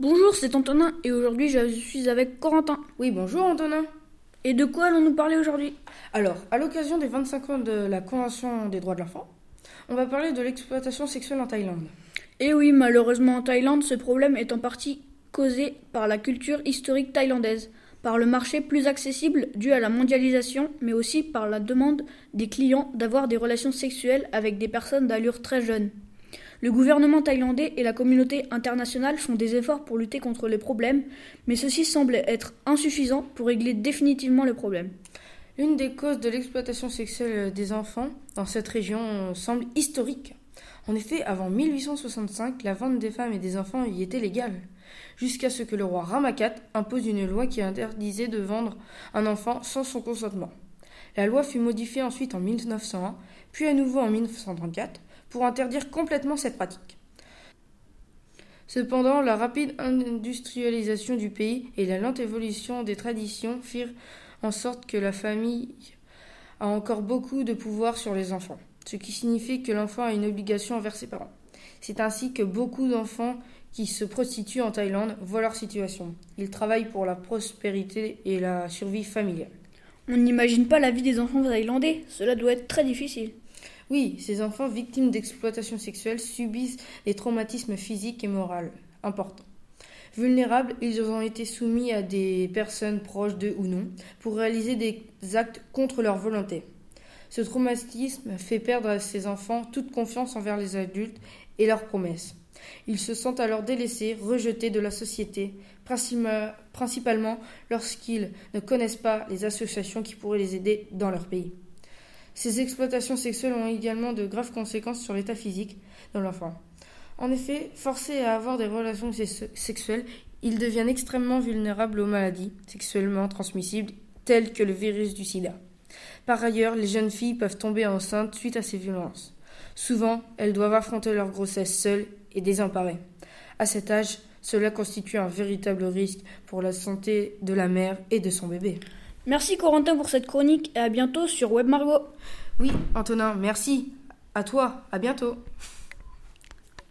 Bonjour, c'est Antonin et aujourd'hui je suis avec Corentin. Oui, bonjour Antonin. Et de quoi allons-nous parler aujourd'hui? Alors, à l'occasion des 25 ans de la Convention des droits de l'enfant, on va parler de l'exploitation sexuelle en Thaïlande. Et eh oui, malheureusement en Thaïlande, ce problème est en partie causé par la culture historique thaïlandaise, par le marché plus accessible dû à la mondialisation, mais aussi par la demande des clients d'avoir des relations sexuelles avec des personnes d'allure très jeune. Le gouvernement thaïlandais et la communauté internationale font des efforts pour lutter contre les problèmes, mais ceci semble être insuffisant pour régler définitivement le problème. L'une des causes de l'exploitation sexuelle des enfants dans cette région semble historique. En effet, avant 1865, la vente des femmes et des enfants y était légale, jusqu'à ce que le roi Ramakat impose une loi qui interdisait de vendre un enfant sans son consentement. La loi fut modifiée ensuite en 1901, puis à nouveau en 1934, pour interdire complètement cette pratique. Cependant, la rapide industrialisation du pays et la lente évolution des traditions firent en sorte que la famille a encore beaucoup de pouvoir sur les enfants, ce qui signifie que l'enfant a une obligation envers ses parents. C'est ainsi que beaucoup d'enfants qui se prostituent en Thaïlande voient leur situation. Ils travaillent pour la prospérité et la survie familiale. On n'imagine pas la vie des enfants thaïlandais, cela doit être très difficile. Oui, ces enfants victimes d'exploitation sexuelle subissent des traumatismes physiques et moraux importants. Vulnérables, ils ont été soumis à des personnes proches d'eux ou non pour réaliser des actes contre leur volonté. Ce traumatisme fait perdre à ces enfants toute confiance envers les adultes et leurs promesses. Ils se sentent alors délaissés, rejetés de la société, principalement lorsqu'ils ne connaissent pas les associations qui pourraient les aider dans leur pays. Ces exploitations sexuelles ont également de graves conséquences sur l'état physique de l'enfant. En effet, forcés à avoir des relations sexuelles, ils deviennent extrêmement vulnérables aux maladies sexuellement transmissibles telles que le virus du sida. Par ailleurs, les jeunes filles peuvent tomber enceintes suite à ces violences. Souvent, elles doivent affronter leur grossesse seules et désemparées. À cet âge, cela constitue un véritable risque pour la santé de la mère et de son bébé. Merci Corentin pour cette chronique et à bientôt sur Web Margot. Oui, Antonin, merci. À toi, à bientôt.